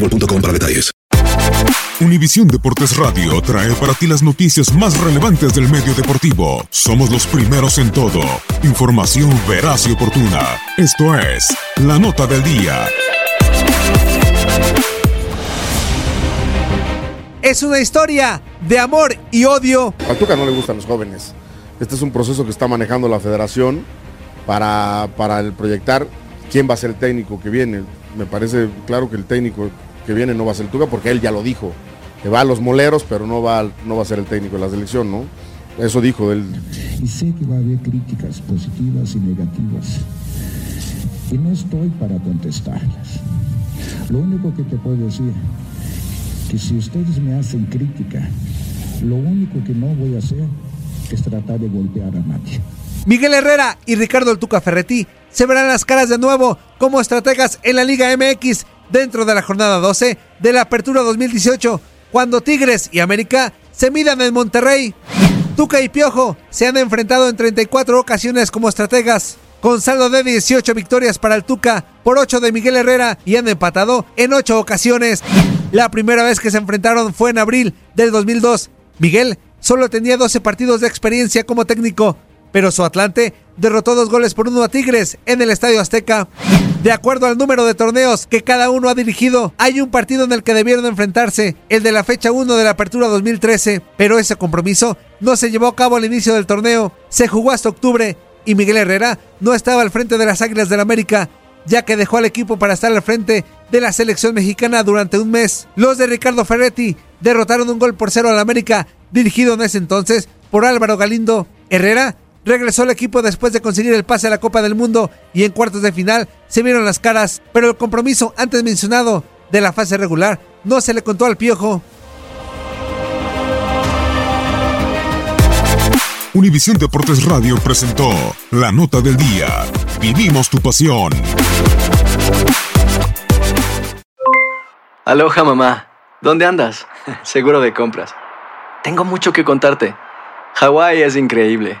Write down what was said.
boostmobile.com para detalles. Univisión Deportes Radio trae para ti las noticias más relevantes del medio deportivo. Somos los primeros en todo. Información veraz y oportuna. Esto es La Nota del Día. Es una historia de amor y odio. A Tuca no le gustan los jóvenes. Este es un proceso que está manejando la federación para, para el proyectar quién va a ser el técnico que viene. Me parece claro que el técnico que viene no va a ser el Tuca porque él ya lo dijo. Que va a los moleros, pero no va, no va a ser el técnico de la selección, ¿no? Eso dijo él. Y sé que va a haber críticas positivas y negativas. Y no estoy para contestarlas. Lo único que te puedo decir, que si ustedes me hacen crítica, lo único que no voy a hacer es tratar de golpear a nadie. Miguel Herrera y Ricardo El Tuca Ferretti se verán las caras de nuevo como estrategas en la Liga MX dentro de la jornada 12 de la Apertura 2018, cuando Tigres y América se midan en Monterrey. Tuca y Piojo se han enfrentado en 34 ocasiones como estrategas, con saldo de 18 victorias para el Tuca por 8 de Miguel Herrera y han empatado en 8 ocasiones. La primera vez que se enfrentaron fue en abril del 2002. Miguel solo tenía 12 partidos de experiencia como técnico, pero su Atlante derrotó dos goles por uno a Tigres en el Estadio Azteca. De acuerdo al número de torneos que cada uno ha dirigido, hay un partido en el que debieron enfrentarse, el de la fecha 1 de la Apertura 2013, pero ese compromiso no se llevó a cabo al inicio del torneo, se jugó hasta octubre y Miguel Herrera no estaba al frente de las Águilas del América, ya que dejó al equipo para estar al frente de la selección mexicana durante un mes. Los de Ricardo Ferretti derrotaron un gol por cero al América, dirigido en ese entonces por Álvaro Galindo. Herrera regresó al equipo después de conseguir el pase a la Copa del Mundo y en cuartos de final se vieron las caras, pero el compromiso antes mencionado de la fase regular no se le contó al Piojo. Univisión Deportes Radio presentó La Nota del Día. Vivimos tu pasión. Aloha mamá. ¿Dónde andas? Seguro de compras. Tengo mucho que contarte. Hawái es increíble.